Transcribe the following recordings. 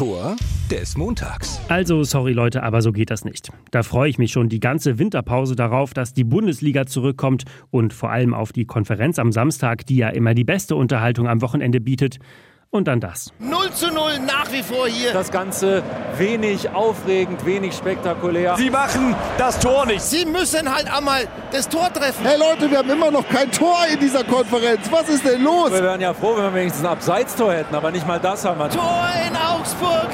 Tor des Montags. Also, sorry Leute, aber so geht das nicht. Da freue ich mich schon die ganze Winterpause darauf, dass die Bundesliga zurückkommt und vor allem auf die Konferenz am Samstag, die ja immer die beste Unterhaltung am Wochenende bietet. Und dann das. 0 zu 0 nach wie vor hier. Das Ganze wenig aufregend, wenig spektakulär. Sie machen das Tor nicht. Sie müssen halt einmal das Tor treffen. Hey Leute, wir haben immer noch kein Tor in dieser Konferenz. Was ist denn los? Wir wären ja froh, wenn wir wenigstens ein Abseitstor hätten, aber nicht mal das haben wir. Tor in Augsburg.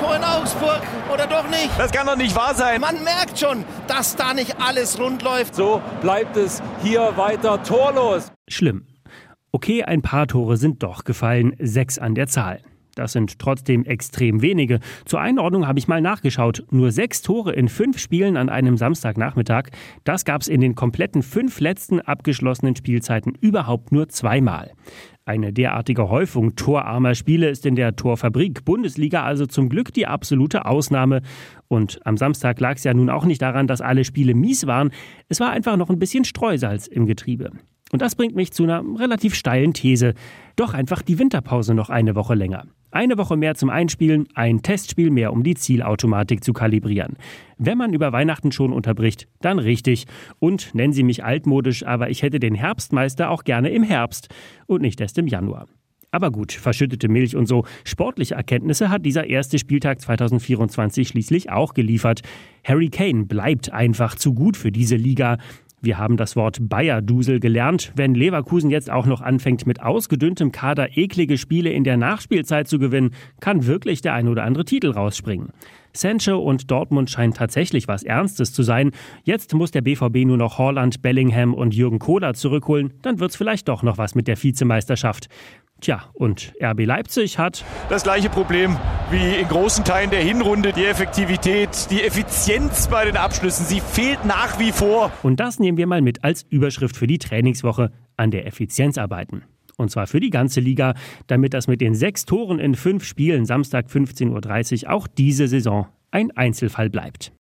Tor in Augsburg. Oder doch nicht? Das kann doch nicht wahr sein. Man merkt schon, dass da nicht alles rund läuft. So bleibt es hier weiter torlos. Schlimm. Okay, ein paar Tore sind doch gefallen, sechs an der Zahl. Das sind trotzdem extrem wenige. Zur Einordnung habe ich mal nachgeschaut. Nur sechs Tore in fünf Spielen an einem Samstagnachmittag. Das gab es in den kompletten fünf letzten abgeschlossenen Spielzeiten überhaupt nur zweimal. Eine derartige Häufung torarmer Spiele ist in der Torfabrik Bundesliga also zum Glück die absolute Ausnahme. Und am Samstag lag es ja nun auch nicht daran, dass alle Spiele mies waren. Es war einfach noch ein bisschen Streusalz im Getriebe. Und das bringt mich zu einer relativ steilen These. Doch einfach die Winterpause noch eine Woche länger. Eine Woche mehr zum Einspielen, ein Testspiel mehr, um die Zielautomatik zu kalibrieren. Wenn man über Weihnachten schon unterbricht, dann richtig. Und nennen Sie mich altmodisch, aber ich hätte den Herbstmeister auch gerne im Herbst und nicht erst im Januar. Aber gut, verschüttete Milch und so. Sportliche Erkenntnisse hat dieser erste Spieltag 2024 schließlich auch geliefert. Harry Kane bleibt einfach zu gut für diese Liga. Wir haben das Wort Bayerdusel gelernt. Wenn Leverkusen jetzt auch noch anfängt, mit ausgedünntem Kader eklige Spiele in der Nachspielzeit zu gewinnen, kann wirklich der ein oder andere Titel rausspringen. Sancho und Dortmund scheinen tatsächlich was Ernstes zu sein. Jetzt muss der BVB nur noch Holland, Bellingham und Jürgen Kohler zurückholen. Dann wird's vielleicht doch noch was mit der Vizemeisterschaft. Tja, und RB Leipzig hat das gleiche Problem wie in großen Teilen der Hinrunde. Die Effektivität, die Effizienz bei den Abschlüssen, sie fehlt nach wie vor. Und das nehmen wir mal mit als Überschrift für die Trainingswoche an der Effizienz arbeiten. Und zwar für die ganze Liga, damit das mit den sechs Toren in fünf Spielen Samstag 15.30 Uhr auch diese Saison ein Einzelfall bleibt.